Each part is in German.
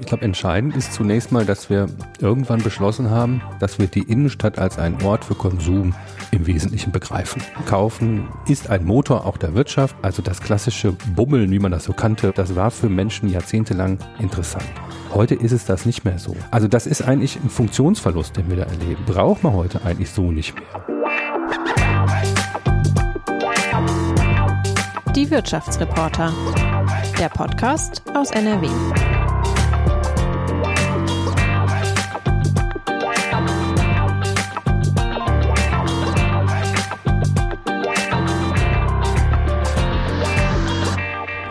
Ich glaube, entscheidend ist zunächst mal, dass wir irgendwann beschlossen haben, dass wir die Innenstadt als einen Ort für Konsum im Wesentlichen begreifen. Kaufen ist ein Motor auch der Wirtschaft, also das klassische Bummeln, wie man das so kannte, das war für Menschen jahrzehntelang interessant. Heute ist es das nicht mehr so. Also das ist eigentlich ein Funktionsverlust, den wir da erleben. Braucht man heute eigentlich so nicht mehr. Die Wirtschaftsreporter. Der Podcast aus NRW.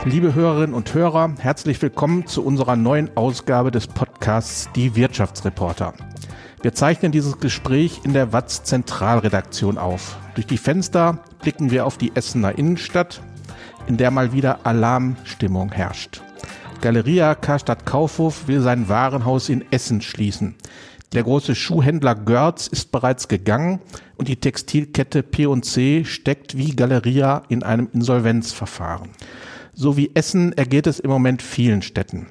Liebe Hörerinnen und Hörer, herzlich willkommen zu unserer neuen Ausgabe des Podcasts Die Wirtschaftsreporter. Wir zeichnen dieses Gespräch in der Watz Zentralredaktion auf. Durch die Fenster blicken wir auf die Essener Innenstadt, in der mal wieder Alarmstimmung herrscht. Galeria Karstadt Kaufhof will sein Warenhaus in Essen schließen. Der große Schuhhändler Görz ist bereits gegangen und die Textilkette P&C steckt wie Galeria in einem Insolvenzverfahren. So wie Essen ergeht es im Moment vielen Städten.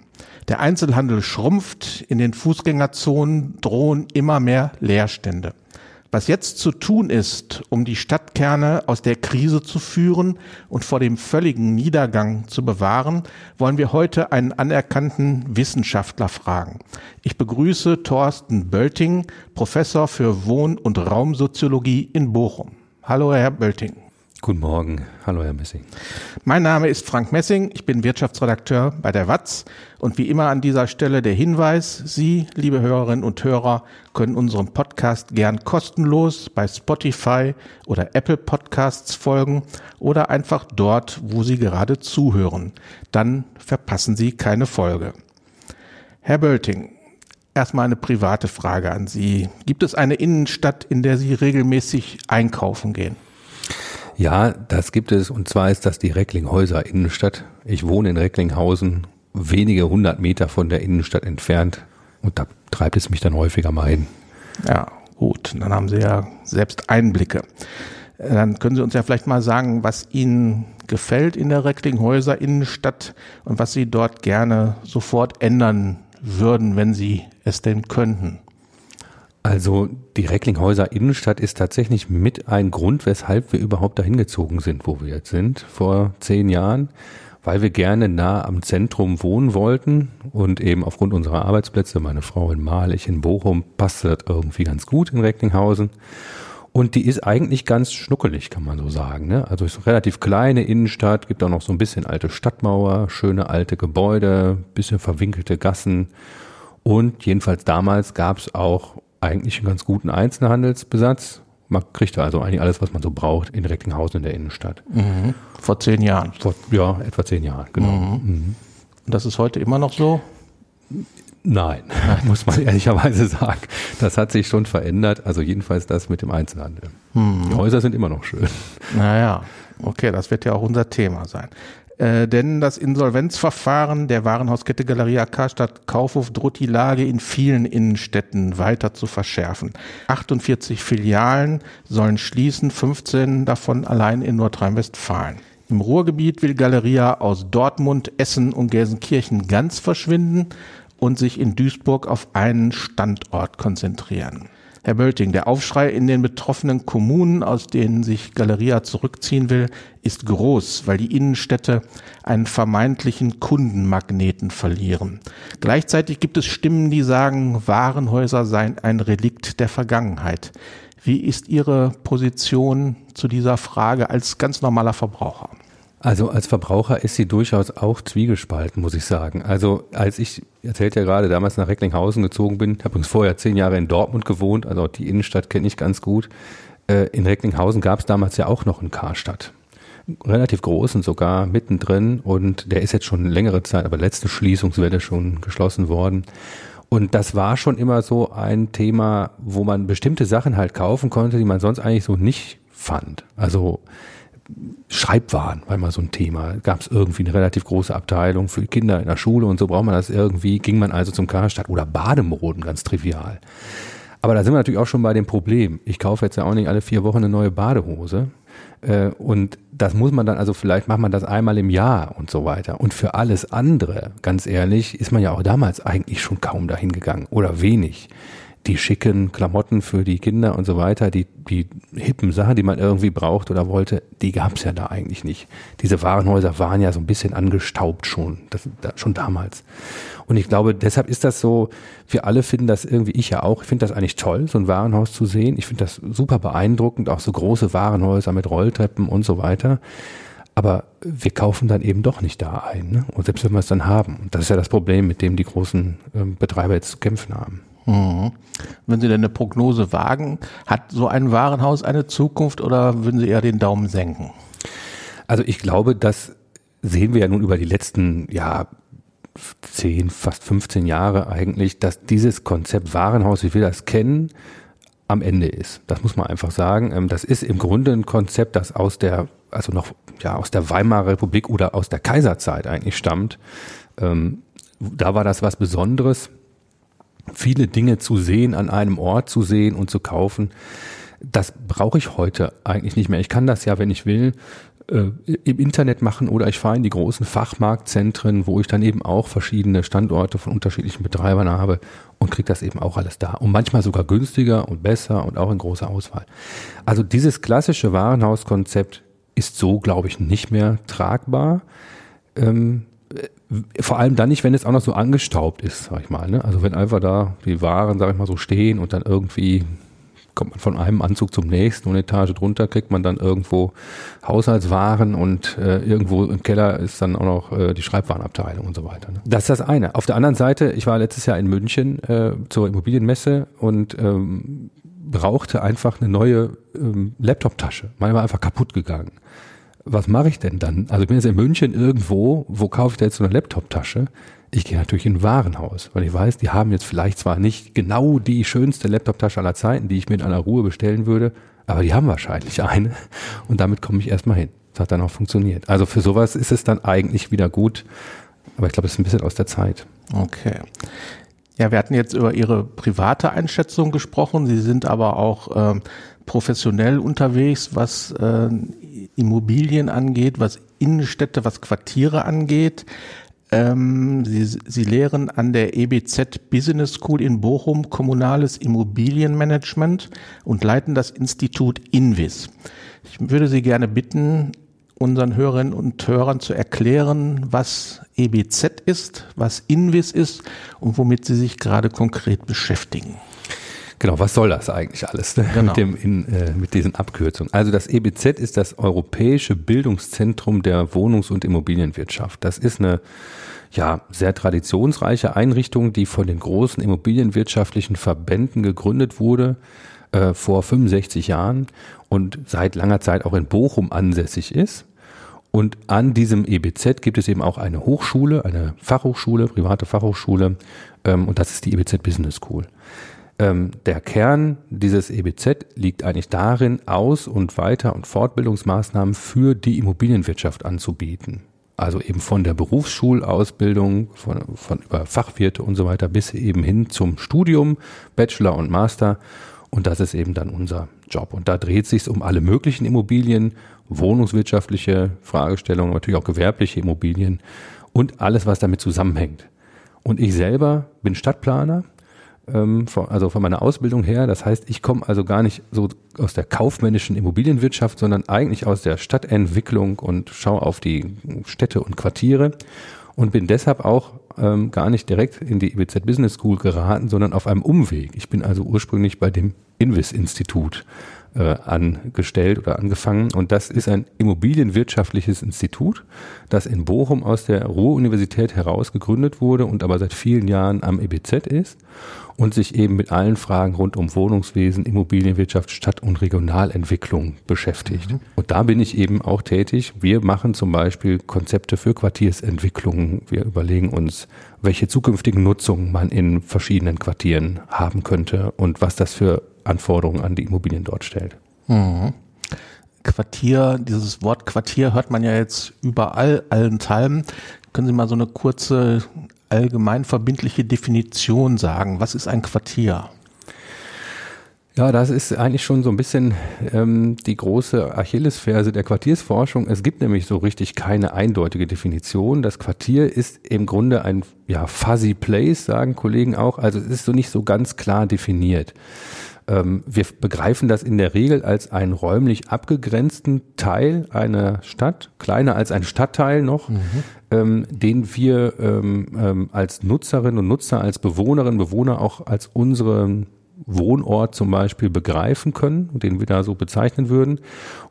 Der Einzelhandel schrumpft, in den Fußgängerzonen drohen immer mehr Leerstände. Was jetzt zu tun ist, um die Stadtkerne aus der Krise zu führen und vor dem völligen Niedergang zu bewahren, wollen wir heute einen anerkannten Wissenschaftler fragen. Ich begrüße Thorsten Bölting, Professor für Wohn- und Raumsoziologie in Bochum. Hallo, Herr Bölting. Guten Morgen. Hallo, Herr Messing. Mein Name ist Frank Messing. Ich bin Wirtschaftsredakteur bei der WATZ. Und wie immer an dieser Stelle der Hinweis, Sie, liebe Hörerinnen und Hörer, können unserem Podcast gern kostenlos bei Spotify oder Apple Podcasts folgen oder einfach dort, wo Sie gerade zuhören. Dann verpassen Sie keine Folge. Herr Bölting, erstmal eine private Frage an Sie. Gibt es eine Innenstadt, in der Sie regelmäßig einkaufen gehen? Ja, das gibt es. Und zwar ist das die Recklinghäuser Innenstadt. Ich wohne in Recklinghausen, wenige hundert Meter von der Innenstadt entfernt. Und da treibt es mich dann häufiger mal hin. Ja, gut. Dann haben Sie ja selbst Einblicke. Dann können Sie uns ja vielleicht mal sagen, was Ihnen gefällt in der Recklinghäuser Innenstadt und was Sie dort gerne sofort ändern würden, wenn Sie es denn könnten. Also die Recklinghäuser Innenstadt ist tatsächlich mit ein Grund, weshalb wir überhaupt dahin gezogen sind, wo wir jetzt sind, vor zehn Jahren, weil wir gerne nah am Zentrum wohnen wollten und eben aufgrund unserer Arbeitsplätze, meine Frau in Mahl, ich in Bochum, passte das irgendwie ganz gut in Recklinghausen. Und die ist eigentlich ganz schnuckelig, kann man so sagen. Ne? Also ist eine relativ kleine Innenstadt, gibt auch noch so ein bisschen alte Stadtmauer, schöne alte Gebäude, bisschen verwinkelte Gassen. Und jedenfalls damals gab es auch eigentlich einen ganz guten Einzelhandelsbesatz. Man kriegt also eigentlich alles, was man so braucht in Recklinghausen in der Innenstadt. Mhm. Vor zehn Jahren. Vor, ja, etwa zehn Jahren, genau. Mhm. Mhm. Und das ist heute immer noch so? Nein, muss man ehrlicherweise sagen. Das hat sich schon verändert. Also jedenfalls das mit dem Einzelhandel. Mhm. Die Häuser sind immer noch schön. Naja, okay, das wird ja auch unser Thema sein. Äh, denn das Insolvenzverfahren der Warenhauskette Galeria Karstadt Kaufhof droht die Lage in vielen Innenstädten weiter zu verschärfen. 48 Filialen sollen schließen, 15 davon allein in Nordrhein-Westfalen. Im Ruhrgebiet will Galeria aus Dortmund, Essen und Gelsenkirchen ganz verschwinden und sich in Duisburg auf einen Standort konzentrieren. Herr Bölting, der Aufschrei in den betroffenen Kommunen, aus denen sich Galeria zurückziehen will, ist groß, weil die Innenstädte einen vermeintlichen Kundenmagneten verlieren. Gleichzeitig gibt es Stimmen, die sagen, Warenhäuser seien ein Relikt der Vergangenheit. Wie ist Ihre Position zu dieser Frage als ganz normaler Verbraucher? Also als Verbraucher ist sie durchaus auch zwiegespalten, muss ich sagen. Also als ich, erzählt ja gerade, damals nach Recklinghausen gezogen bin, habe übrigens vorher zehn Jahre in Dortmund gewohnt, also die Innenstadt kenne ich ganz gut. Äh, in Recklinghausen gab es damals ja auch noch einen Karstadt. Relativ groß und sogar mittendrin und der ist jetzt schon längere Zeit, aber letzte Schließungswelle schon geschlossen worden. Und das war schon immer so ein Thema, wo man bestimmte Sachen halt kaufen konnte, die man sonst eigentlich so nicht fand. Also Schreibwaren war immer so ein Thema. Gab es irgendwie eine relativ große Abteilung für Kinder in der Schule und so braucht man das irgendwie. Ging man also zum Karstadt oder Bademoden, ganz trivial. Aber da sind wir natürlich auch schon bei dem Problem. Ich kaufe jetzt ja auch nicht alle vier Wochen eine neue Badehose. Äh, und das muss man dann, also vielleicht macht man das einmal im Jahr und so weiter. Und für alles andere, ganz ehrlich, ist man ja auch damals eigentlich schon kaum dahin gegangen oder wenig die schicken Klamotten für die Kinder und so weiter, die, die hippen Sachen, die man irgendwie braucht oder wollte, die gab's ja da eigentlich nicht. Diese Warenhäuser waren ja so ein bisschen angestaubt schon, das, da, schon damals. Und ich glaube, deshalb ist das so, wir alle finden das irgendwie, ich ja auch, ich finde das eigentlich toll, so ein Warenhaus zu sehen. Ich finde das super beeindruckend, auch so große Warenhäuser mit Rolltreppen und so weiter. Aber wir kaufen dann eben doch nicht da ein. Ne? Und selbst wenn wir es dann haben. Das ist ja das Problem, mit dem die großen äh, Betreiber jetzt zu kämpfen haben. Mhm. Wenn Sie denn eine Prognose wagen, hat so ein Warenhaus eine Zukunft oder würden Sie eher den Daumen senken? Also ich glaube, das sehen wir ja nun über die letzten, ja, 10, fast 15 Jahre eigentlich, dass dieses Konzept Warenhaus, wie wir das kennen, am Ende ist. Das muss man einfach sagen. Ähm, das ist im Grunde ein Konzept, das aus der, also noch, ja, aus der Weimarer Republik oder aus der Kaiserzeit eigentlich stammt. Ähm, da war das was Besonderes viele Dinge zu sehen, an einem Ort zu sehen und zu kaufen, das brauche ich heute eigentlich nicht mehr. Ich kann das ja, wenn ich will, äh, im Internet machen oder ich fahre in die großen Fachmarktzentren, wo ich dann eben auch verschiedene Standorte von unterschiedlichen Betreibern habe und kriege das eben auch alles da. Und manchmal sogar günstiger und besser und auch in großer Auswahl. Also dieses klassische Warenhauskonzept ist so, glaube ich, nicht mehr tragbar. Ähm, vor allem dann nicht, wenn es auch noch so angestaubt ist, sag ich mal. Ne? Also wenn einfach da die Waren, sag ich mal, so stehen und dann irgendwie kommt man von einem Anzug zum nächsten und eine Etage drunter kriegt man dann irgendwo Haushaltswaren und äh, irgendwo im Keller ist dann auch noch äh, die Schreibwarenabteilung und so weiter. Ne? Das ist das eine. Auf der anderen Seite, ich war letztes Jahr in München äh, zur Immobilienmesse und ähm, brauchte einfach eine neue ähm, Laptop-Tasche. Meine war einfach kaputt gegangen was mache ich denn dann? Also ich bin jetzt in München irgendwo, wo kaufe ich da jetzt so eine Laptop-Tasche? Ich gehe natürlich in ein Warenhaus, weil ich weiß, die haben jetzt vielleicht zwar nicht genau die schönste Laptop-Tasche aller Zeiten, die ich mir in aller Ruhe bestellen würde, aber die haben wahrscheinlich eine und damit komme ich erstmal hin. Das hat dann auch funktioniert. Also für sowas ist es dann eigentlich wieder gut, aber ich glaube, es ist ein bisschen aus der Zeit. Okay. Ja, wir hatten jetzt über Ihre private Einschätzung gesprochen. Sie sind aber auch ähm, professionell unterwegs, was äh, Immobilien angeht, was Innenstädte, was Quartiere angeht. Ähm, Sie, Sie lehren an der EBZ Business School in Bochum kommunales Immobilienmanagement und leiten das Institut Invis. Ich würde Sie gerne bitten, unseren Hörerinnen und Hörern zu erklären, was EBZ ist, was Invis ist und womit Sie sich gerade konkret beschäftigen. Genau, was soll das eigentlich alles ne? genau. mit, dem in, äh, mit diesen Abkürzungen? Also das EBZ ist das Europäische Bildungszentrum der Wohnungs- und Immobilienwirtschaft. Das ist eine ja, sehr traditionsreiche Einrichtung, die von den großen immobilienwirtschaftlichen Verbänden gegründet wurde äh, vor 65 Jahren und seit langer Zeit auch in Bochum ansässig ist. Und an diesem EBZ gibt es eben auch eine Hochschule, eine Fachhochschule, private Fachhochschule, ähm, und das ist die EBZ Business School. Ähm, der Kern dieses EBZ liegt eigentlich darin, Aus- und Weiter- und Fortbildungsmaßnahmen für die Immobilienwirtschaft anzubieten. Also eben von der Berufsschulausbildung, von, von über Fachwirte und so weiter bis eben hin zum Studium, Bachelor und Master. Und das ist eben dann unser Job. Und da dreht sich um alle möglichen Immobilien, wohnungswirtschaftliche Fragestellungen, natürlich auch gewerbliche Immobilien und alles, was damit zusammenhängt. Und ich selber bin Stadtplaner ähm, also von meiner Ausbildung her. Das heißt, ich komme also gar nicht so aus der kaufmännischen Immobilienwirtschaft, sondern eigentlich aus der Stadtentwicklung und schaue auf die Städte und Quartiere und bin deshalb auch ähm, gar nicht direkt in die IBZ Business School geraten, sondern auf einem Umweg. Ich bin also ursprünglich bei dem Invis-Institut äh, angestellt oder angefangen. Und das ist ein immobilienwirtschaftliches Institut, das in Bochum aus der Ruhr-Universität heraus gegründet wurde und aber seit vielen Jahren am EBZ ist und sich eben mit allen Fragen rund um Wohnungswesen, Immobilienwirtschaft, Stadt- und Regionalentwicklung beschäftigt. Mhm. Und da bin ich eben auch tätig. Wir machen zum Beispiel Konzepte für Quartiersentwicklungen. Wir überlegen uns, welche zukünftigen Nutzungen man in verschiedenen Quartieren haben könnte und was das für Anforderungen an die Immobilien dort stellt. Mhm. Quartier, dieses Wort Quartier hört man ja jetzt überall, allen Teilen. Können Sie mal so eine kurze allgemein verbindliche Definition sagen? Was ist ein Quartier? Ja, das ist eigentlich schon so ein bisschen ähm, die große Achillesferse der Quartiersforschung. Es gibt nämlich so richtig keine eindeutige Definition. Das Quartier ist im Grunde ein ja, fuzzy place, sagen Kollegen auch. Also es ist so nicht so ganz klar definiert. Ähm, wir begreifen das in der Regel als einen räumlich abgegrenzten Teil einer Stadt, kleiner als ein Stadtteil noch, mhm. ähm, den wir ähm, ähm als Nutzerinnen und Nutzer, als Bewohnerinnen und Bewohner auch als unseren Wohnort zum Beispiel begreifen können, den wir da so bezeichnen würden,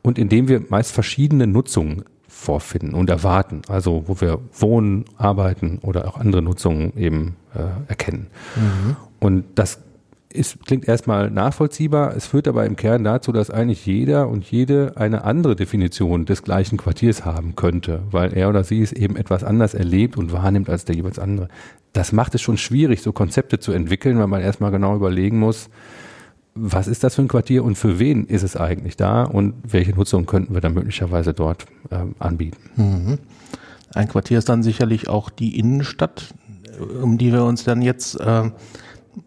und indem wir meist verschiedene Nutzungen vorfinden und erwarten, also wo wir wohnen, arbeiten oder auch andere Nutzungen eben äh, erkennen. Mhm. Und das ist, klingt erstmal nachvollziehbar, es führt aber im Kern dazu, dass eigentlich jeder und jede eine andere Definition des gleichen Quartiers haben könnte, weil er oder sie es eben etwas anders erlebt und wahrnimmt als der jeweils andere das macht es schon schwierig, so Konzepte zu entwickeln, weil man erstmal genau überlegen muss, was ist das für ein Quartier und für wen ist es eigentlich da und welche Nutzung könnten wir dann möglicherweise dort ähm, anbieten. Mhm. Ein Quartier ist dann sicherlich auch die Innenstadt, um die wir uns dann jetzt äh,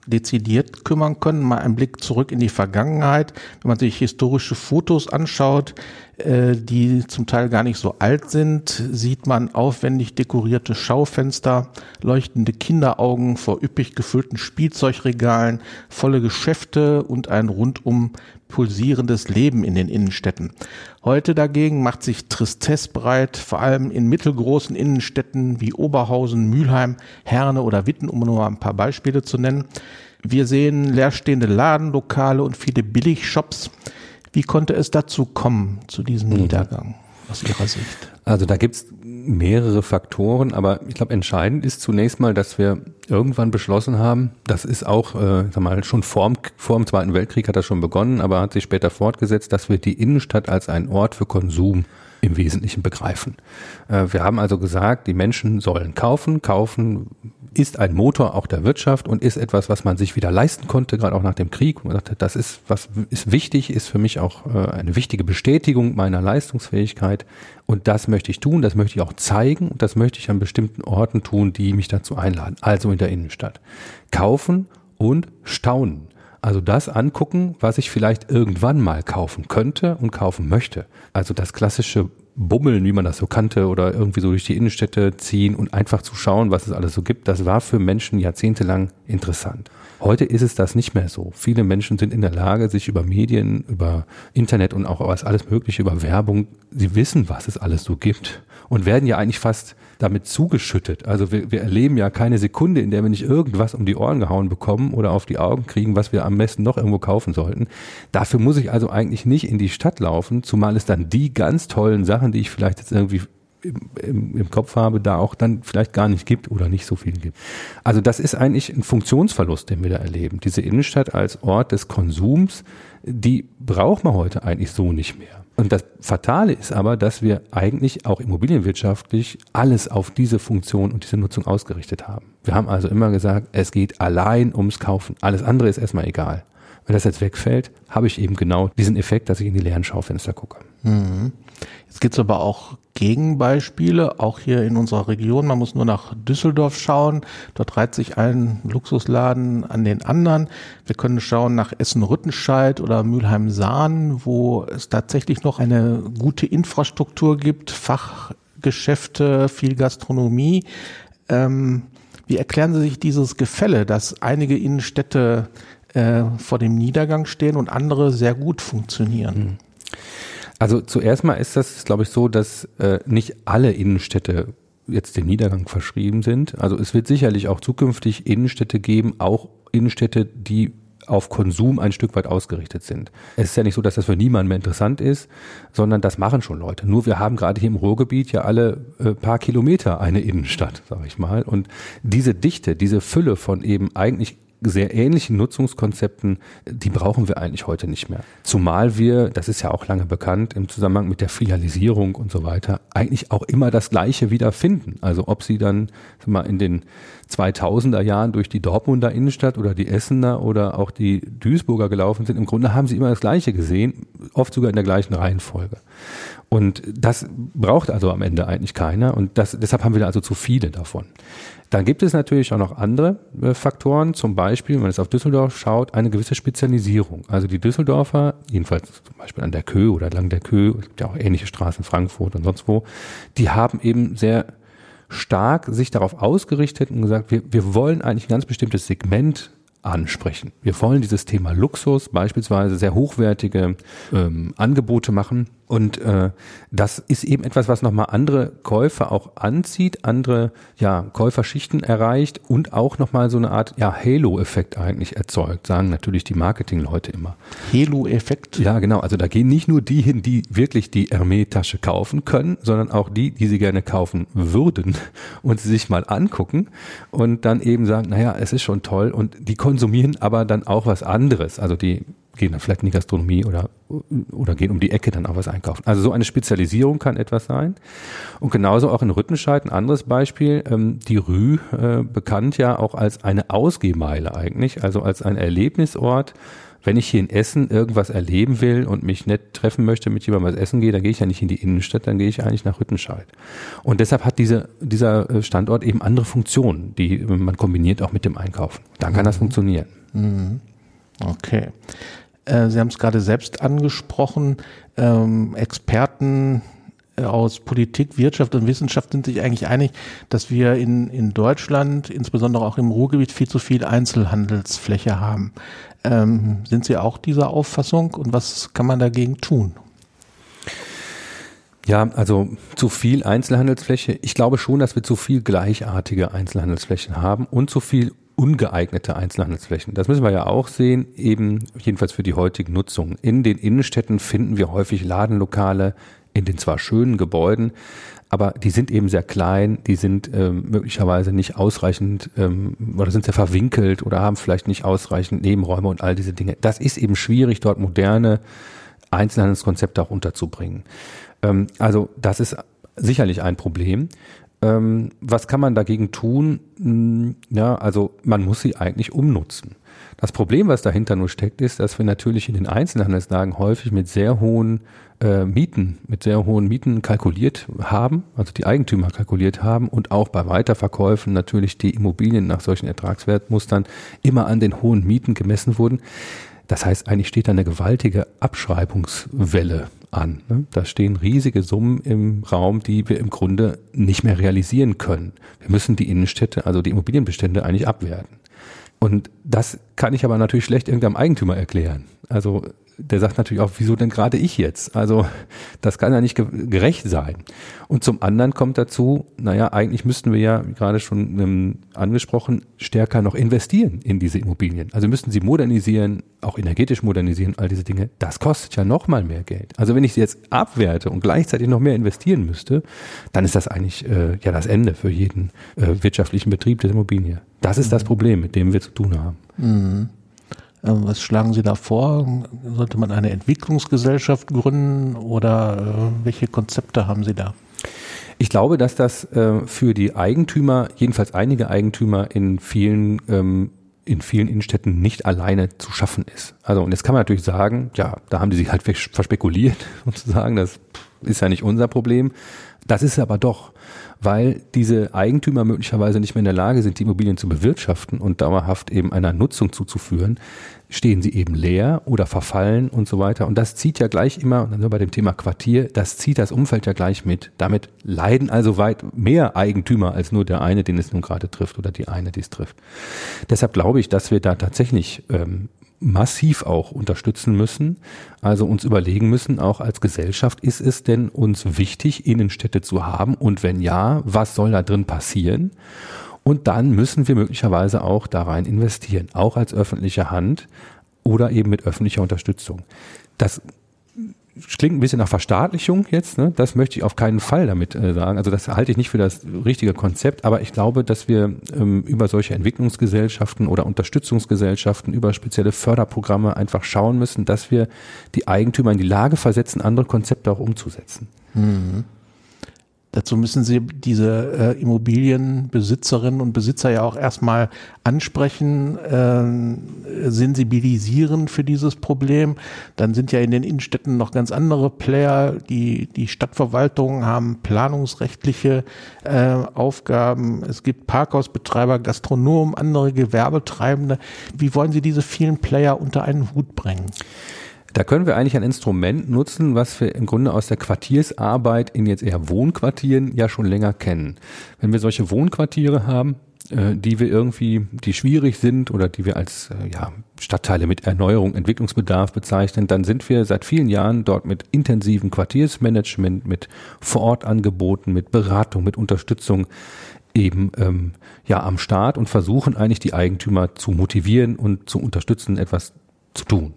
dezidiert kümmern können. Mal ein Blick zurück in die Vergangenheit. Wenn man sich historische Fotos anschaut, äh, die zum Teil gar nicht so alt sind, sieht man aufwendig dekorierte Schaufenster, leuchtende Kinderaugen vor üppig gefüllten Spielzeugregalen, volle Geschäfte und ein rundum pulsierendes Leben in den Innenstädten. Heute dagegen macht sich Tristesse breit, vor allem in mittelgroßen Innenstädten wie Oberhausen, Mülheim, Herne oder Witten, um nur ein paar Beispiele zu nennen. Wir sehen leerstehende Ladenlokale und viele Billigshops. Wie konnte es dazu kommen, zu diesem mhm. Niedergang aus Ihrer Sicht? Also da gibt's mehrere Faktoren, aber ich glaube, entscheidend ist zunächst mal, dass wir irgendwann beschlossen haben, das ist auch, äh, sag mal, schon vor, vor dem Zweiten Weltkrieg hat das schon begonnen, aber hat sich später fortgesetzt, dass wir die Innenstadt als einen Ort für Konsum im Wesentlichen begreifen. Äh, wir haben also gesagt, die Menschen sollen kaufen, kaufen ist ein Motor auch der Wirtschaft und ist etwas, was man sich wieder leisten konnte, gerade auch nach dem Krieg. Man sagte, das ist, was ist wichtig, ist für mich auch äh, eine wichtige Bestätigung meiner Leistungsfähigkeit. Und das möchte ich tun, das möchte ich auch zeigen und das möchte ich an bestimmten Orten tun, die mich dazu einladen, also in der Innenstadt. Kaufen und staunen. Also das angucken, was ich vielleicht irgendwann mal kaufen könnte und kaufen möchte. Also das klassische Bummeln, wie man das so kannte, oder irgendwie so durch die Innenstädte ziehen und einfach zu schauen, was es alles so gibt, das war für Menschen jahrzehntelang interessant. Heute ist es das nicht mehr so. Viele Menschen sind in der Lage, sich über Medien, über Internet und auch was alles Mögliche, über Werbung, sie wissen, was es alles so gibt und werden ja eigentlich fast damit zugeschüttet. Also wir, wir erleben ja keine Sekunde, in der wir nicht irgendwas um die Ohren gehauen bekommen oder auf die Augen kriegen, was wir am besten noch irgendwo kaufen sollten. Dafür muss ich also eigentlich nicht in die Stadt laufen, zumal es dann die ganz tollen Sachen, die ich vielleicht jetzt irgendwie im, im, im Kopf habe, da auch dann vielleicht gar nicht gibt oder nicht so viel gibt. Also das ist eigentlich ein Funktionsverlust, den wir da erleben. Diese Innenstadt als Ort des Konsums, die braucht man heute eigentlich so nicht mehr. Und das Fatale ist aber, dass wir eigentlich auch immobilienwirtschaftlich alles auf diese Funktion und diese Nutzung ausgerichtet haben. Wir haben also immer gesagt, es geht allein ums Kaufen. Alles andere ist erstmal egal. Wenn das jetzt wegfällt, habe ich eben genau diesen Effekt, dass ich in die leeren Schaufenster gucke. Mhm. Jetzt gibt es aber auch Gegenbeispiele, auch hier in unserer Region. Man muss nur nach Düsseldorf schauen. Dort reiht sich ein Luxusladen an den anderen. Wir können schauen nach Essen-Rüttenscheid oder Mülheim-Sahn, wo es tatsächlich noch eine gute Infrastruktur gibt, Fachgeschäfte, viel Gastronomie. Ähm, wie erklären Sie sich dieses Gefälle, dass einige Innenstädte äh, vor dem Niedergang stehen und andere sehr gut funktionieren? Hm. Also zuerst mal ist das, glaube ich, so, dass äh, nicht alle Innenstädte jetzt dem Niedergang verschrieben sind. Also es wird sicherlich auch zukünftig Innenstädte geben, auch Innenstädte, die auf Konsum ein Stück weit ausgerichtet sind. Es ist ja nicht so, dass das für niemanden mehr interessant ist, sondern das machen schon Leute. Nur wir haben gerade hier im Ruhrgebiet ja alle äh, paar Kilometer eine Innenstadt, sage ich mal. Und diese Dichte, diese Fülle von eben eigentlich sehr ähnlichen Nutzungskonzepten, die brauchen wir eigentlich heute nicht mehr. Zumal wir, das ist ja auch lange bekannt, im Zusammenhang mit der Filialisierung und so weiter, eigentlich auch immer das Gleiche wieder finden. Also ob sie dann mal, in den 2000er Jahren durch die Dortmunder Innenstadt oder die Essener oder auch die Duisburger gelaufen sind, im Grunde haben sie immer das Gleiche gesehen, oft sogar in der gleichen Reihenfolge. Und das braucht also am Ende eigentlich keiner und das, deshalb haben wir also zu viele davon. Dann gibt es natürlich auch noch andere äh, Faktoren, zum Beispiel, wenn man es auf Düsseldorf schaut, eine gewisse Spezialisierung. Also die Düsseldorfer, jedenfalls zum Beispiel an der Kö oder lang der Kö, es gibt ja auch ähnliche Straßen in Frankfurt und sonst wo, die haben eben sehr stark sich darauf ausgerichtet und gesagt, wir, wir wollen eigentlich ein ganz bestimmtes Segment ansprechen. Wir wollen dieses Thema Luxus, beispielsweise sehr hochwertige ähm, Angebote machen und äh, das ist eben etwas, was nochmal andere Käufer auch anzieht, andere ja, Käuferschichten erreicht und auch nochmal so eine Art ja, Halo-Effekt eigentlich erzeugt, sagen natürlich die Marketingleute immer. Halo-Effekt? Ja, genau. Also da gehen nicht nur die hin, die wirklich die Hermé-Tasche kaufen können, sondern auch die, die sie gerne kaufen würden und sie sich mal angucken und dann eben sagen, naja, es ist schon toll und die konsumieren aber dann auch was anderes. Also die gehen dann vielleicht in die Gastronomie oder, oder gehen um die Ecke dann auch was einkaufen. Also so eine Spezialisierung kann etwas sein. Und genauso auch in Rüttenscheid ein anderes Beispiel, ähm, die Rü, äh, bekannt ja auch als eine Ausgehmeile eigentlich, also als ein Erlebnisort. Wenn ich hier in Essen irgendwas erleben will und mich nett treffen möchte, mit jemandem was essen gehe, dann gehe ich ja nicht in die Innenstadt, dann gehe ich eigentlich nach Rüttenscheid. Und deshalb hat diese, dieser äh, Standort eben andere Funktionen, die man kombiniert auch mit dem Einkaufen. Dann kann mhm. das funktionieren. Mhm. Okay. Äh, Sie haben es gerade selbst angesprochen. Ähm, Experten äh, aus Politik, Wirtschaft und Wissenschaft sind sich eigentlich einig, dass wir in, in Deutschland, insbesondere auch im Ruhrgebiet, viel zu viel Einzelhandelsfläche haben. Ähm, sind Sie auch dieser Auffassung und was kann man dagegen tun? Ja, also zu viel Einzelhandelsfläche. Ich glaube schon, dass wir zu viel gleichartige Einzelhandelsflächen haben und zu viel ungeeignete Einzelhandelsflächen. Das müssen wir ja auch sehen, eben jedenfalls für die heutige Nutzung. In den Innenstädten finden wir häufig Ladenlokale in den zwar schönen Gebäuden, aber die sind eben sehr klein, die sind ähm, möglicherweise nicht ausreichend ähm, oder sind sehr verwinkelt oder haben vielleicht nicht ausreichend Nebenräume und all diese Dinge. Das ist eben schwierig, dort moderne Einzelhandelskonzepte auch unterzubringen. Ähm, also das ist sicherlich ein Problem. Ähm, was kann man dagegen tun? Hm, ja, also man muss sie eigentlich umnutzen. Das Problem, was dahinter nur steckt, ist, dass wir natürlich in den Einzelhandelslagen häufig mit sehr hohen äh, Mieten, mit sehr hohen Mieten kalkuliert haben, also die Eigentümer kalkuliert haben und auch bei Weiterverkäufen natürlich die Immobilien nach solchen Ertragswertmustern immer an den hohen Mieten gemessen wurden. Das heißt, eigentlich steht da eine gewaltige Abschreibungswelle an. Ne? Da stehen riesige Summen im Raum, die wir im Grunde nicht mehr realisieren können. Wir müssen die Innenstädte, also die Immobilienbestände eigentlich abwerten. Und das kann ich aber natürlich schlecht irgendeinem Eigentümer erklären. Also der sagt natürlich auch, wieso denn gerade ich jetzt? Also das kann ja nicht gerecht sein. Und zum anderen kommt dazu, naja, eigentlich müssten wir ja, wie gerade schon ähm, angesprochen, stärker noch investieren in diese Immobilien. Also müssten sie modernisieren, auch energetisch modernisieren, all diese Dinge. Das kostet ja noch mal mehr Geld. Also wenn ich sie jetzt abwerte und gleichzeitig noch mehr investieren müsste, dann ist das eigentlich äh, ja das Ende für jeden äh, wirtschaftlichen Betrieb der Immobilie. Das ist das mhm. Problem, mit dem wir zu tun haben. Mhm. Ähm, was schlagen Sie da vor? Sollte man eine Entwicklungsgesellschaft gründen oder äh, welche Konzepte haben Sie da? Ich glaube, dass das äh, für die Eigentümer, jedenfalls einige Eigentümer in vielen ähm, in vielen Innenstädten nicht alleine zu schaffen ist. Also und jetzt kann man natürlich sagen, ja, da haben die sich halt verspekuliert sozusagen, das ist ja nicht unser Problem. Das ist aber doch weil diese Eigentümer möglicherweise nicht mehr in der Lage sind, die Immobilien zu bewirtschaften und dauerhaft eben einer Nutzung zuzuführen, stehen sie eben leer oder verfallen und so weiter. Und das zieht ja gleich immer, und dann sind wir bei dem Thema Quartier, das zieht das Umfeld ja gleich mit. Damit leiden also weit mehr Eigentümer als nur der eine, den es nun gerade trifft oder die eine, die es trifft. Deshalb glaube ich, dass wir da tatsächlich ähm, massiv auch unterstützen müssen, also uns überlegen müssen, auch als Gesellschaft, ist es denn uns wichtig, Innenstädte zu haben und wenn ja, was soll da drin passieren? Und dann müssen wir möglicherweise auch da rein investieren, auch als öffentliche Hand oder eben mit öffentlicher Unterstützung. Das klingt ein bisschen nach Verstaatlichung jetzt. Ne? Das möchte ich auf keinen Fall damit äh, sagen. Also das halte ich nicht für das richtige Konzept, aber ich glaube, dass wir ähm, über solche Entwicklungsgesellschaften oder Unterstützungsgesellschaften, über spezielle Förderprogramme einfach schauen müssen, dass wir die Eigentümer in die Lage versetzen, andere Konzepte auch umzusetzen. Mhm. Dazu müssen Sie diese äh, Immobilienbesitzerinnen und Besitzer ja auch erstmal ansprechen, äh, sensibilisieren für dieses Problem. Dann sind ja in den Innenstädten noch ganz andere Player. Die, die Stadtverwaltungen haben planungsrechtliche äh, Aufgaben. Es gibt Parkhausbetreiber, Gastronomen, andere Gewerbetreibende. Wie wollen Sie diese vielen Player unter einen Hut bringen? Da können wir eigentlich ein Instrument nutzen, was wir im Grunde aus der Quartiersarbeit in jetzt eher Wohnquartieren ja schon länger kennen. Wenn wir solche Wohnquartiere haben, äh, die wir irgendwie, die schwierig sind oder die wir als äh, ja, Stadtteile mit Erneuerung, Entwicklungsbedarf bezeichnen, dann sind wir seit vielen Jahren dort mit intensiven Quartiersmanagement, mit Vorortangeboten, mit Beratung, mit Unterstützung eben ähm, ja am Start und versuchen eigentlich die Eigentümer zu motivieren und zu unterstützen, etwas zu tun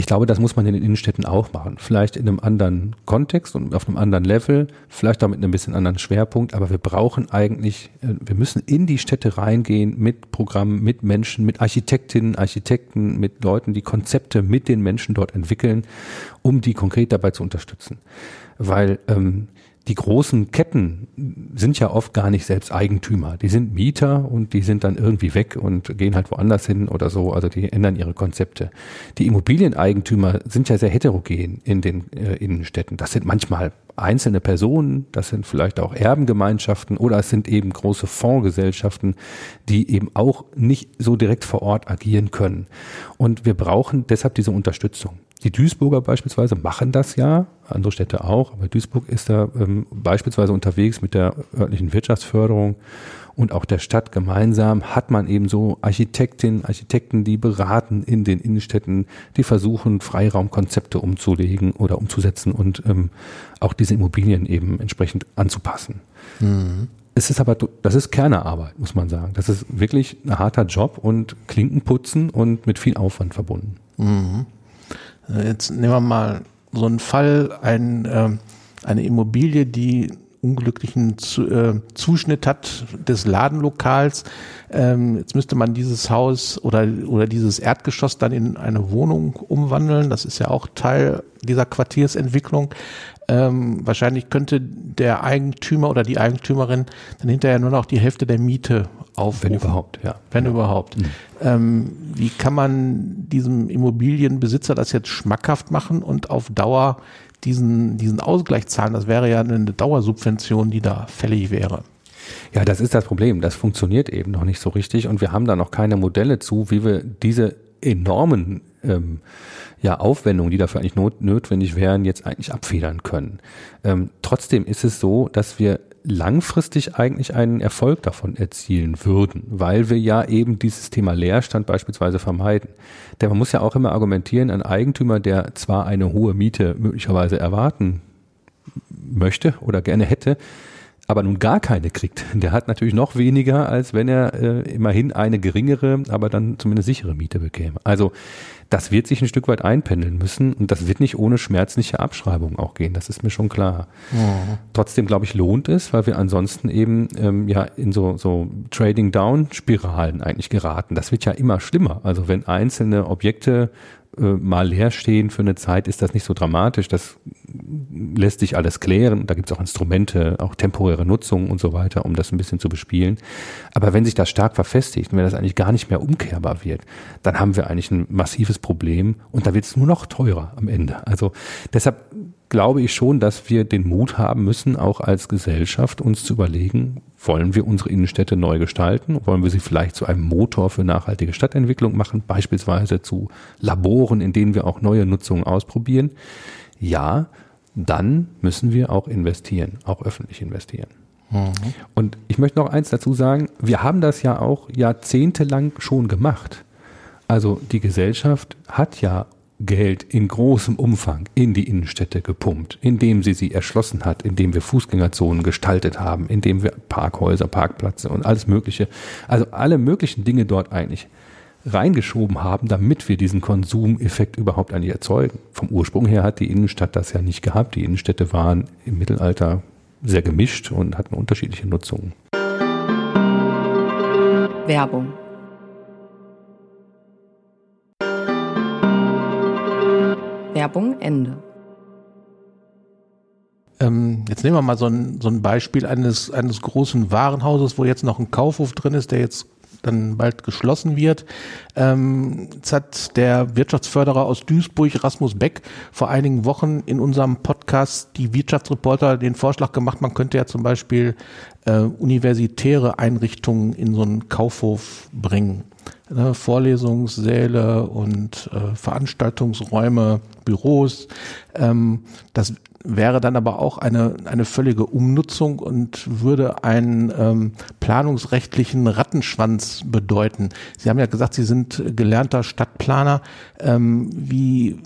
ich glaube, das muss man in den Innenstädten auch machen. Vielleicht in einem anderen Kontext und auf einem anderen Level, vielleicht auch mit einem bisschen anderen Schwerpunkt, aber wir brauchen eigentlich, äh, wir müssen in die Städte reingehen mit Programmen, mit Menschen, mit Architektinnen, Architekten, mit Leuten, die Konzepte mit den Menschen dort entwickeln, um die konkret dabei zu unterstützen. Weil ähm, die großen Ketten sind ja oft gar nicht selbst Eigentümer. Die sind Mieter und die sind dann irgendwie weg und gehen halt woanders hin oder so. Also die ändern ihre Konzepte. Die Immobilieneigentümer sind ja sehr heterogen in den äh, Innenstädten. Das sind manchmal einzelne Personen, das sind vielleicht auch Erbengemeinschaften oder es sind eben große Fondsgesellschaften, die eben auch nicht so direkt vor Ort agieren können. Und wir brauchen deshalb diese Unterstützung. Die Duisburger beispielsweise machen das ja, andere Städte auch, aber Duisburg ist da ähm, beispielsweise unterwegs mit der örtlichen Wirtschaftsförderung und auch der Stadt gemeinsam hat man eben so Architektinnen, Architekten, die beraten in den Innenstädten, die versuchen, Freiraumkonzepte umzulegen oder umzusetzen und ähm, auch diese Immobilien eben entsprechend anzupassen. Mhm. Es ist aber, das ist Kernearbeit, muss man sagen. Das ist wirklich ein harter Job und Klinkenputzen und mit viel Aufwand verbunden. Mhm. Äh, jetzt nehmen wir mal so einen Fall, ein, äh, eine Immobilie, die unglücklichen äh, Zuschnitt hat des Ladenlokals. Ähm, jetzt müsste man dieses Haus oder, oder dieses Erdgeschoss dann in eine Wohnung umwandeln. Das ist ja auch Teil dieser Quartiersentwicklung. Ähm, wahrscheinlich könnte der Eigentümer oder die Eigentümerin dann hinterher nur noch die Hälfte der Miete aufrufen. Wenn überhaupt, ja. Wenn ja. überhaupt. Mhm. Ähm, wie kann man diesem Immobilienbesitzer das jetzt schmackhaft machen und auf Dauer diesen, diesen Ausgleich zahlen? Das wäre ja eine Dauersubvention, die da fällig wäre. Ja, das ist das Problem. Das funktioniert eben noch nicht so richtig und wir haben da noch keine Modelle zu, wie wir diese enormen ähm, ja, Aufwendungen, die dafür eigentlich not, notwendig wären, jetzt eigentlich abfedern können. Ähm, trotzdem ist es so, dass wir langfristig eigentlich einen Erfolg davon erzielen würden, weil wir ja eben dieses Thema Leerstand beispielsweise vermeiden. Denn man muss ja auch immer argumentieren, ein Eigentümer, der zwar eine hohe Miete möglicherweise erwarten möchte oder gerne hätte, aber nun gar keine kriegt, der hat natürlich noch weniger, als wenn er äh, immerhin eine geringere, aber dann zumindest sichere Miete bekäme. Also das wird sich ein Stück weit einpendeln müssen und das wird nicht ohne schmerzliche Abschreibung auch gehen, das ist mir schon klar. Mhm. Trotzdem glaube ich lohnt es, weil wir ansonsten eben ähm, ja in so, so Trading Down Spiralen eigentlich geraten. Das wird ja immer schlimmer. Also wenn einzelne Objekte äh, mal leer stehen für eine Zeit, ist das nicht so dramatisch. Das lässt sich alles klären. Da gibt es auch Instrumente, auch temporäre Nutzung und so weiter, um das ein bisschen zu bespielen. Aber wenn sich das stark verfestigt und wenn das eigentlich gar nicht mehr umkehrbar wird, dann haben wir eigentlich ein massives Problem und da wird es nur noch teurer am Ende. Also deshalb glaube ich schon, dass wir den Mut haben müssen, auch als Gesellschaft uns zu überlegen, wollen wir unsere Innenstädte neu gestalten? Wollen wir sie vielleicht zu einem Motor für nachhaltige Stadtentwicklung machen, beispielsweise zu Laboren, in denen wir auch neue Nutzungen ausprobieren? Ja, dann müssen wir auch investieren, auch öffentlich investieren. Mhm. Und ich möchte noch eins dazu sagen, wir haben das ja auch jahrzehntelang schon gemacht. Also die Gesellschaft hat ja Geld in großem Umfang in die Innenstädte gepumpt, indem sie sie erschlossen hat, indem wir Fußgängerzonen gestaltet haben, indem wir Parkhäuser, Parkplätze und alles Mögliche, also alle möglichen Dinge dort eigentlich reingeschoben haben, damit wir diesen Konsumeffekt überhaupt eigentlich erzeugen. Vom Ursprung her hat die Innenstadt das ja nicht gehabt. Die Innenstädte waren im Mittelalter sehr gemischt und hatten unterschiedliche Nutzungen. Werbung Werbung Ende. Ähm, jetzt nehmen wir mal so ein, so ein Beispiel eines, eines großen Warenhauses, wo jetzt noch ein Kaufhof drin ist, der jetzt dann bald geschlossen wird. Ähm, jetzt hat der Wirtschaftsförderer aus Duisburg, Rasmus Beck, vor einigen Wochen in unserem Podcast die Wirtschaftsreporter den Vorschlag gemacht, man könnte ja zum Beispiel äh, universitäre Einrichtungen in so einen Kaufhof bringen. Ne, Vorlesungssäle und äh, Veranstaltungsräume, Büros. Ähm, das wäre dann aber auch eine, eine völlige Umnutzung und würde einen ähm, planungsrechtlichen Rattenschwanz bedeuten. Sie haben ja gesagt, Sie sind gelernter Stadtplaner. Ähm, wie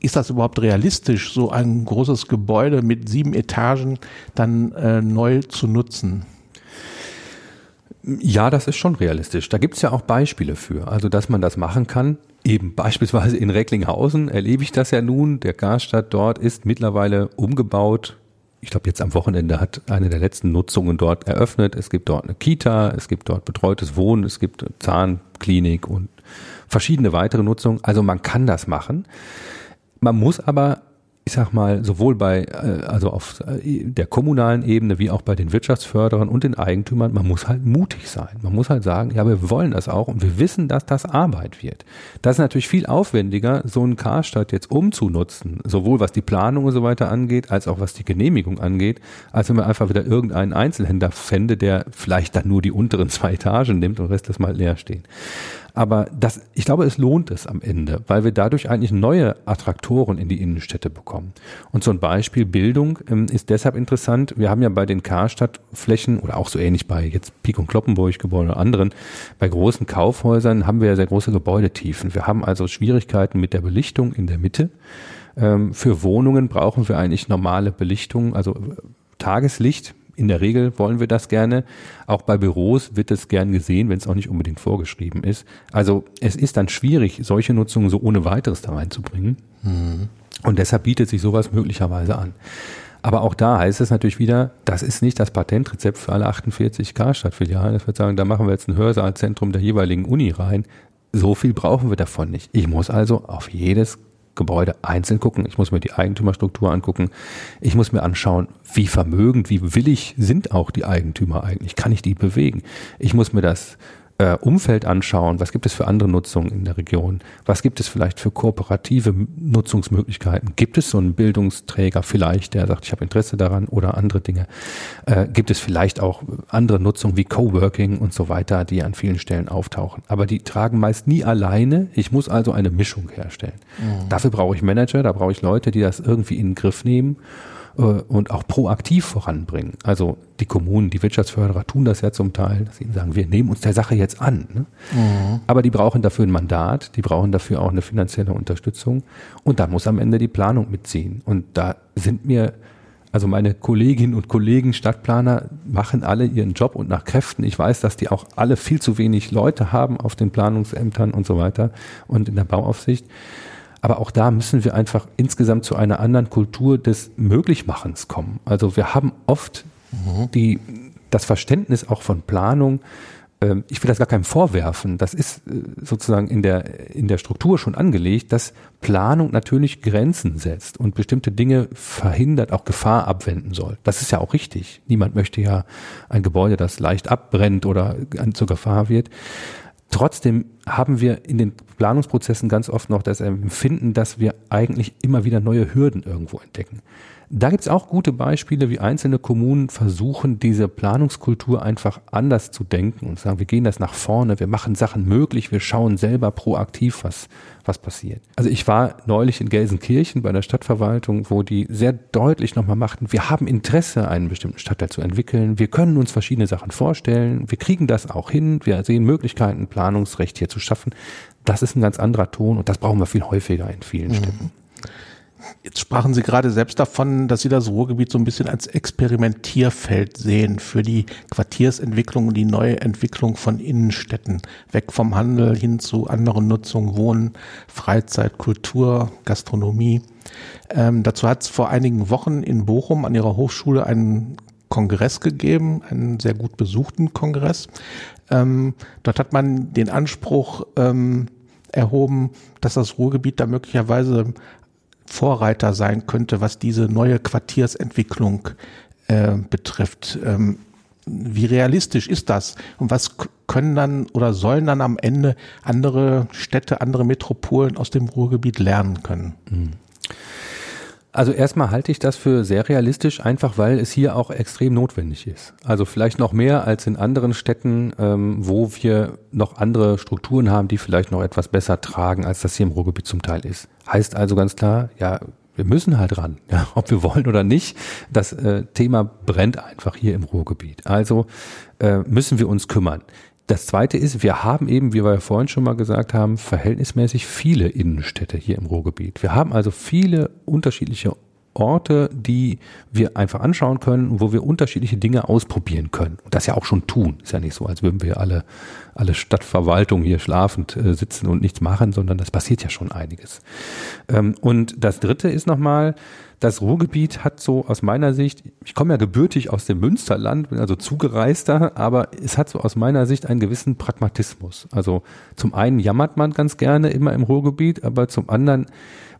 ist das überhaupt realistisch, so ein großes Gebäude mit sieben Etagen dann äh, neu zu nutzen? Ja, das ist schon realistisch. Da gibt's ja auch Beispiele für. Also, dass man das machen kann. Eben beispielsweise in Recklinghausen erlebe ich das ja nun. Der Karstadt dort ist mittlerweile umgebaut. Ich glaube, jetzt am Wochenende hat eine der letzten Nutzungen dort eröffnet. Es gibt dort eine Kita, es gibt dort betreutes Wohnen, es gibt Zahnklinik und verschiedene weitere Nutzungen. Also man kann das machen. Man muss aber ich sag mal, sowohl bei, äh, also auf äh, der kommunalen Ebene wie auch bei den Wirtschaftsförderern und den Eigentümern, man muss halt mutig sein. Man muss halt sagen, ja, wir wollen das auch und wir wissen, dass das Arbeit wird. Das ist natürlich viel aufwendiger, so einen Karstadt jetzt umzunutzen, sowohl was die Planung und so weiter angeht, als auch was die Genehmigung angeht, als wenn man einfach wieder irgendeinen Einzelhändler fände, der vielleicht dann nur die unteren zwei Etagen nimmt und Rest das mal leer stehen. Aber das, ich glaube, es lohnt es am Ende, weil wir dadurch eigentlich neue Attraktoren in die Innenstädte bekommen. Und so ein Beispiel Bildung ähm, ist deshalb interessant. Wir haben ja bei den Karstadtflächen oder auch so ähnlich bei jetzt Pik und Kloppenburg Gebäude oder anderen, bei großen Kaufhäusern haben wir ja sehr große Gebäudetiefen. Wir haben also Schwierigkeiten mit der Belichtung in der Mitte. Ähm, für Wohnungen brauchen wir eigentlich normale Belichtung, also Tageslicht in der Regel wollen wir das gerne. Auch bei Büros wird es gern gesehen, wenn es auch nicht unbedingt vorgeschrieben ist. Also es ist dann schwierig, solche Nutzungen so ohne weiteres da reinzubringen. Mhm. Und deshalb bietet sich sowas möglicherweise an. Aber auch da heißt es natürlich wieder, das ist nicht das Patentrezept für alle 48 Karstadtfilialen. Das wird sagen, da machen wir jetzt ein Hörsaalzentrum der jeweiligen Uni rein. So viel brauchen wir davon nicht. Ich muss also auf jedes Gebäude einzeln gucken. Ich muss mir die Eigentümerstruktur angucken. Ich muss mir anschauen, wie vermögend, wie willig sind auch die Eigentümer eigentlich? Kann ich die bewegen? Ich muss mir das äh, Umfeld anschauen, was gibt es für andere Nutzungen in der Region, was gibt es vielleicht für kooperative Nutzungsmöglichkeiten, gibt es so einen Bildungsträger vielleicht, der sagt, ich habe Interesse daran oder andere Dinge, äh, gibt es vielleicht auch andere Nutzungen wie Coworking und so weiter, die an vielen Stellen auftauchen, aber die tragen meist nie alleine, ich muss also eine Mischung herstellen. Mhm. Dafür brauche ich Manager, da brauche ich Leute, die das irgendwie in den Griff nehmen äh, und auch proaktiv voranbringen. Also die Kommunen, die Wirtschaftsförderer tun das ja zum Teil, dass sie sagen, wir nehmen uns der Sache jetzt an. Ne? Mhm. Aber die brauchen dafür ein Mandat, die brauchen dafür auch eine finanzielle Unterstützung und da muss am Ende die Planung mitziehen. Und da sind mir also meine Kolleginnen und Kollegen Stadtplaner machen alle ihren Job und nach Kräften. Ich weiß, dass die auch alle viel zu wenig Leute haben auf den Planungsämtern und so weiter und in der Bauaufsicht. Aber auch da müssen wir einfach insgesamt zu einer anderen Kultur des Möglichmachens kommen. Also wir haben oft mhm. die, das Verständnis auch von Planung, ähm, ich will das gar keinem vorwerfen, das ist äh, sozusagen in der, in der Struktur schon angelegt, dass Planung natürlich Grenzen setzt und bestimmte Dinge verhindert, auch Gefahr abwenden soll. Das ist ja auch richtig. Niemand möchte ja ein Gebäude, das leicht abbrennt oder zur Gefahr wird. Trotzdem haben wir in den Planungsprozessen ganz oft noch das Empfinden, dass wir eigentlich immer wieder neue Hürden irgendwo entdecken. Da gibt's auch gute Beispiele, wie einzelne Kommunen versuchen, diese Planungskultur einfach anders zu denken und sagen, wir gehen das nach vorne, wir machen Sachen möglich, wir schauen selber proaktiv, was, was passiert. Also ich war neulich in Gelsenkirchen bei der Stadtverwaltung, wo die sehr deutlich nochmal machten, wir haben Interesse, einen bestimmten Stadtteil zu entwickeln, wir können uns verschiedene Sachen vorstellen, wir kriegen das auch hin, wir sehen Möglichkeiten, Planungsrecht hier zu schaffen. Das ist ein ganz anderer Ton und das brauchen wir viel häufiger in vielen mhm. Städten. Jetzt sprachen Sie gerade selbst davon, dass Sie das Ruhrgebiet so ein bisschen als Experimentierfeld sehen für die Quartiersentwicklung und die neue Entwicklung von Innenstädten. Weg vom Handel hin zu anderen Nutzungen, Wohnen, Freizeit, Kultur, Gastronomie. Ähm, dazu hat es vor einigen Wochen in Bochum an Ihrer Hochschule einen Kongress gegeben, einen sehr gut besuchten Kongress. Ähm, dort hat man den Anspruch ähm, erhoben, dass das Ruhrgebiet da möglicherweise Vorreiter sein könnte, was diese neue Quartiersentwicklung äh, betrifft. Ähm, wie realistisch ist das? Und was können dann oder sollen dann am Ende andere Städte, andere Metropolen aus dem Ruhrgebiet lernen können? Mhm. Also erstmal halte ich das für sehr realistisch, einfach weil es hier auch extrem notwendig ist. Also vielleicht noch mehr als in anderen Städten, ähm, wo wir noch andere Strukturen haben, die vielleicht noch etwas besser tragen, als das hier im Ruhrgebiet zum Teil ist. Heißt also ganz klar, ja, wir müssen halt ran, ja, ob wir wollen oder nicht. Das äh, Thema brennt einfach hier im Ruhrgebiet. Also äh, müssen wir uns kümmern. Das zweite ist, wir haben eben, wie wir ja vorhin schon mal gesagt haben, verhältnismäßig viele Innenstädte hier im Ruhrgebiet. Wir haben also viele unterschiedliche Orte, die wir einfach anschauen können, wo wir unterschiedliche Dinge ausprobieren können. Und das ja auch schon tun. Ist ja nicht so, als würden wir alle, alle Stadtverwaltung hier schlafend äh, sitzen und nichts machen, sondern das passiert ja schon einiges. Ähm, und das dritte ist nochmal, das Ruhrgebiet hat so aus meiner Sicht, ich komme ja gebürtig aus dem Münsterland, bin also zugereister, aber es hat so aus meiner Sicht einen gewissen Pragmatismus. Also zum einen jammert man ganz gerne immer im Ruhrgebiet, aber zum anderen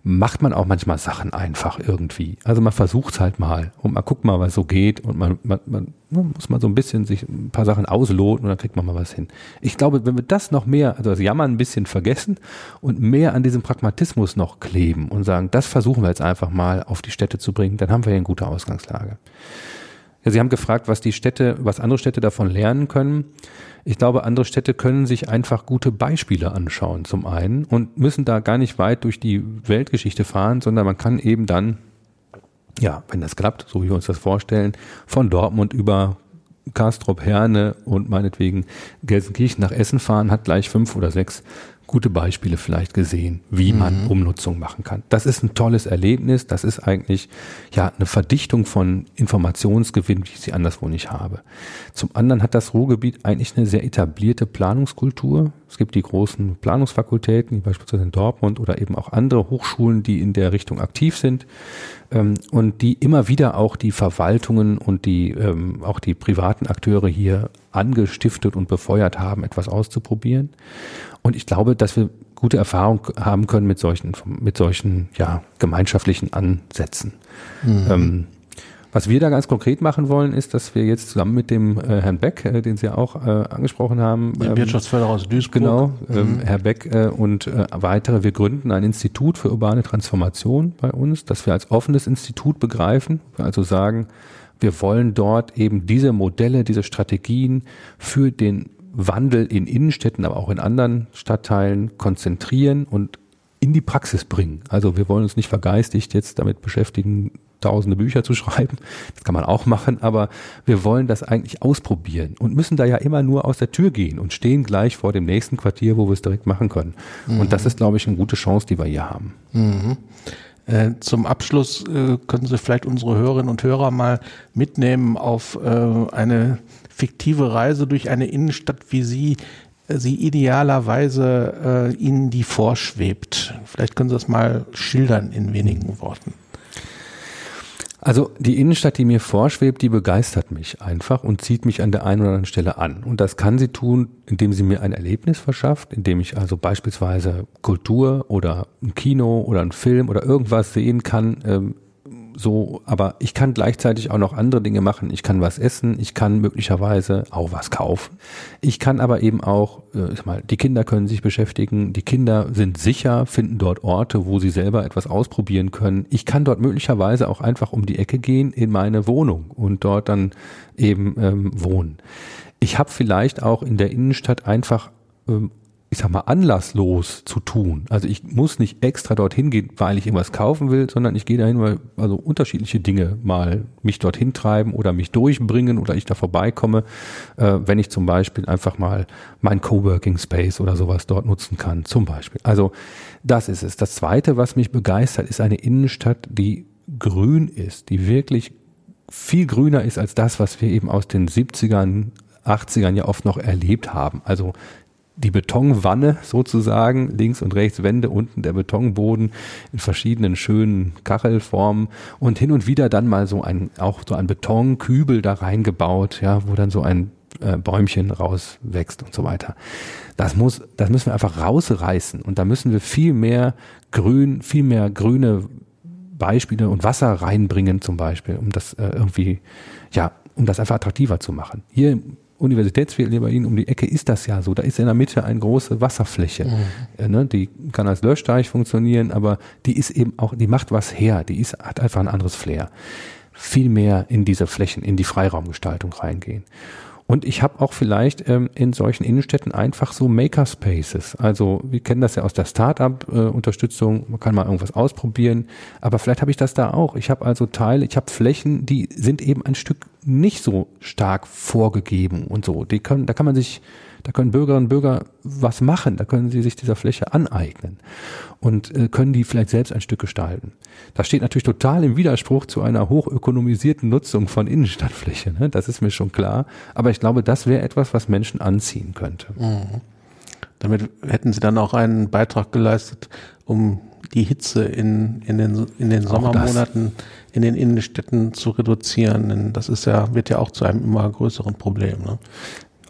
macht man auch manchmal Sachen einfach irgendwie. Also man versucht es halt mal und man guckt mal, was so geht und man, man, man, man muss mal so ein bisschen sich ein paar Sachen ausloten und dann kriegt man mal was hin. Ich glaube, wenn wir das noch mehr, also das Jammern ein bisschen vergessen und mehr an diesem Pragmatismus noch kleben und sagen, das versuchen wir jetzt einfach mal auf die Städte zu bringen, dann haben wir hier eine gute Ausgangslage. Ja, Sie haben gefragt, was die Städte, was andere Städte davon lernen können. Ich glaube, andere Städte können sich einfach gute Beispiele anschauen, zum einen, und müssen da gar nicht weit durch die Weltgeschichte fahren, sondern man kann eben dann, ja, wenn das klappt, so wie wir uns das vorstellen, von Dortmund über Kastrop, Herne und meinetwegen Gelsenkirchen nach Essen fahren, hat gleich fünf oder sechs gute Beispiele vielleicht gesehen, wie man mhm. Umnutzung machen kann. Das ist ein tolles Erlebnis. Das ist eigentlich ja eine Verdichtung von Informationsgewinn, wie ich sie anderswo nicht habe. Zum anderen hat das Ruhrgebiet eigentlich eine sehr etablierte Planungskultur. Es gibt die großen Planungsfakultäten, wie beispielsweise in Dortmund oder eben auch andere Hochschulen, die in der Richtung aktiv sind ähm, und die immer wieder auch die Verwaltungen und die ähm, auch die privaten Akteure hier angestiftet und befeuert haben, etwas auszuprobieren. Und ich glaube, dass wir gute Erfahrung haben können mit solchen, mit solchen ja, gemeinschaftlichen Ansätzen. Mhm. Ähm, was wir da ganz konkret machen wollen, ist, dass wir jetzt zusammen mit dem äh, Herrn Beck, äh, den Sie ja auch äh, angesprochen haben, ähm, Wirtschaftsförderer aus Duisburg, genau, ähm, mhm. Herr Beck äh, und äh, weitere, wir gründen ein Institut für urbane Transformation bei uns, das wir als offenes Institut begreifen, wir also sagen, wir wollen dort eben diese Modelle, diese Strategien für den Wandel in Innenstädten, aber auch in anderen Stadtteilen konzentrieren und in die Praxis bringen. Also wir wollen uns nicht vergeistigt jetzt damit beschäftigen, tausende Bücher zu schreiben. Das kann man auch machen, aber wir wollen das eigentlich ausprobieren und müssen da ja immer nur aus der Tür gehen und stehen gleich vor dem nächsten Quartier, wo wir es direkt machen können. Mhm. Und das ist, glaube ich, eine gute Chance, die wir hier haben. Mhm. Äh, zum Abschluss äh, können Sie vielleicht unsere Hörerinnen und Hörer mal mitnehmen auf äh, eine fiktive Reise durch eine Innenstadt, wie sie sie idealerweise Ihnen die vorschwebt. Vielleicht können Sie das mal schildern in wenigen Worten. Also die Innenstadt, die mir vorschwebt, die begeistert mich einfach und zieht mich an der einen oder anderen Stelle an. Und das kann sie tun, indem sie mir ein Erlebnis verschafft, indem ich also beispielsweise Kultur oder ein Kino oder ein Film oder irgendwas sehen kann, ähm, so, aber ich kann gleichzeitig auch noch andere Dinge machen. Ich kann was essen, ich kann möglicherweise auch was kaufen. Ich kann aber eben auch, äh, ich mal, die Kinder können sich beschäftigen, die Kinder sind sicher, finden dort Orte, wo sie selber etwas ausprobieren können. Ich kann dort möglicherweise auch einfach um die Ecke gehen in meine Wohnung und dort dann eben ähm, wohnen. Ich habe vielleicht auch in der Innenstadt einfach ähm, ich sag mal, anlasslos zu tun. Also ich muss nicht extra dorthin gehen, weil ich irgendwas kaufen will, sondern ich gehe dahin, weil also unterschiedliche Dinge mal mich dorthin treiben oder mich durchbringen oder ich da vorbeikomme, äh, wenn ich zum Beispiel einfach mal mein Coworking Space oder sowas dort nutzen kann, zum Beispiel. Also das ist es. Das zweite, was mich begeistert, ist eine Innenstadt, die grün ist, die wirklich viel grüner ist als das, was wir eben aus den 70ern, 80ern ja oft noch erlebt haben. Also die Betonwanne sozusagen, links und rechts Wände, unten der Betonboden in verschiedenen schönen Kachelformen und hin und wieder dann mal so ein, auch so ein Betonkübel da reingebaut, ja, wo dann so ein äh, Bäumchen rauswächst und so weiter. Das muss, das müssen wir einfach rausreißen und da müssen wir viel mehr Grün, viel mehr grüne Beispiele und Wasser reinbringen zum Beispiel, um das äh, irgendwie, ja, um das einfach attraktiver zu machen. Hier Universitätsviertel bei Ihnen um die Ecke ist das ja so. Da ist in der Mitte eine große Wasserfläche. Mhm. Äh, ne? Die kann als Löschteich funktionieren, aber die ist eben auch, die macht was her. Die ist, hat einfach ein anderes Flair. Viel mehr in diese Flächen, in die Freiraumgestaltung reingehen. Und ich habe auch vielleicht ähm, in solchen Innenstädten einfach so Makerspaces. Also wir kennen das ja aus der Startup-Unterstützung. Man kann mal irgendwas ausprobieren. Aber vielleicht habe ich das da auch. Ich habe also Teile, ich habe Flächen, die sind eben ein Stück nicht so stark vorgegeben und so. Die können, da kann man sich da können Bürgerinnen und Bürger was machen, da können sie sich dieser Fläche aneignen und äh, können die vielleicht selbst ein Stück gestalten. Das steht natürlich total im Widerspruch zu einer hochökonomisierten Nutzung von Innenstadtfläche, ne? das ist mir schon klar. Aber ich glaube, das wäre etwas, was Menschen anziehen könnte. Mhm. Damit hätten sie dann auch einen Beitrag geleistet, um die Hitze in, in den, in den Sommermonaten in den Innenstädten zu reduzieren. Denn das ist ja, wird ja auch zu einem immer größeren Problem. Ne?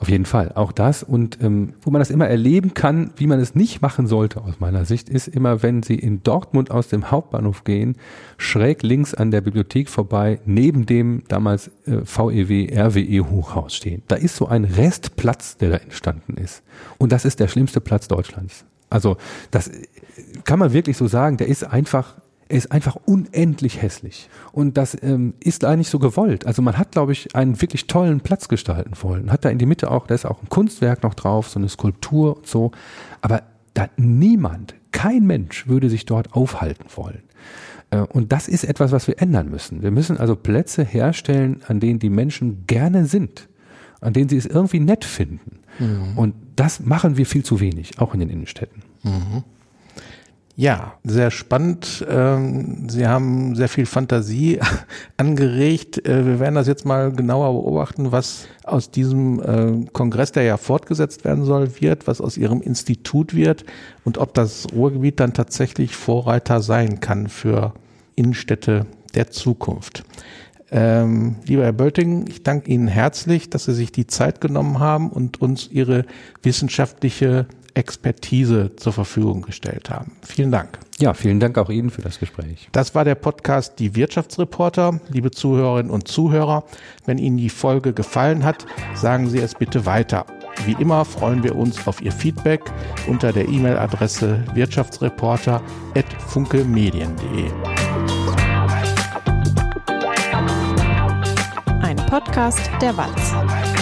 Auf jeden Fall. Auch das. Und ähm, wo man das immer erleben kann, wie man es nicht machen sollte, aus meiner Sicht, ist immer, wenn Sie in Dortmund aus dem Hauptbahnhof gehen, schräg links an der Bibliothek vorbei, neben dem damals äh, VEW RWE Hochhaus stehen. Da ist so ein Restplatz, der da entstanden ist. Und das ist der schlimmste Platz Deutschlands. Also das kann man wirklich so sagen, der ist einfach er ist einfach unendlich hässlich. Und das ähm, ist eigentlich so gewollt. Also man hat, glaube ich, einen wirklich tollen Platz gestalten wollen. Hat da in die Mitte auch, da ist auch ein Kunstwerk noch drauf, so eine Skulptur und so. Aber da niemand, kein Mensch würde sich dort aufhalten wollen. Äh, und das ist etwas, was wir ändern müssen. Wir müssen also Plätze herstellen, an denen die Menschen gerne sind, an denen sie es irgendwie nett finden. Mhm. Und das machen wir viel zu wenig, auch in den Innenstädten. Mhm. Ja, sehr spannend. Ähm, Sie haben sehr viel Fantasie angeregt. Äh, wir werden das jetzt mal genauer beobachten, was aus diesem äh, Kongress, der ja fortgesetzt werden soll, wird, was aus Ihrem Institut wird und ob das Ruhrgebiet dann tatsächlich Vorreiter sein kann für Innenstädte der Zukunft. Ähm, lieber Herr Bölting, ich danke Ihnen herzlich, dass Sie sich die Zeit genommen haben und uns Ihre wissenschaftliche Expertise zur Verfügung gestellt haben. Vielen Dank. Ja, vielen Dank auch Ihnen für das Gespräch. Das war der Podcast Die Wirtschaftsreporter. Liebe Zuhörerinnen und Zuhörer, wenn Ihnen die Folge gefallen hat, sagen Sie es bitte weiter. Wie immer freuen wir uns auf Ihr Feedback unter der E-Mail-Adresse wirtschaftsreporter.funkemedien.de. Ein Podcast der Walz.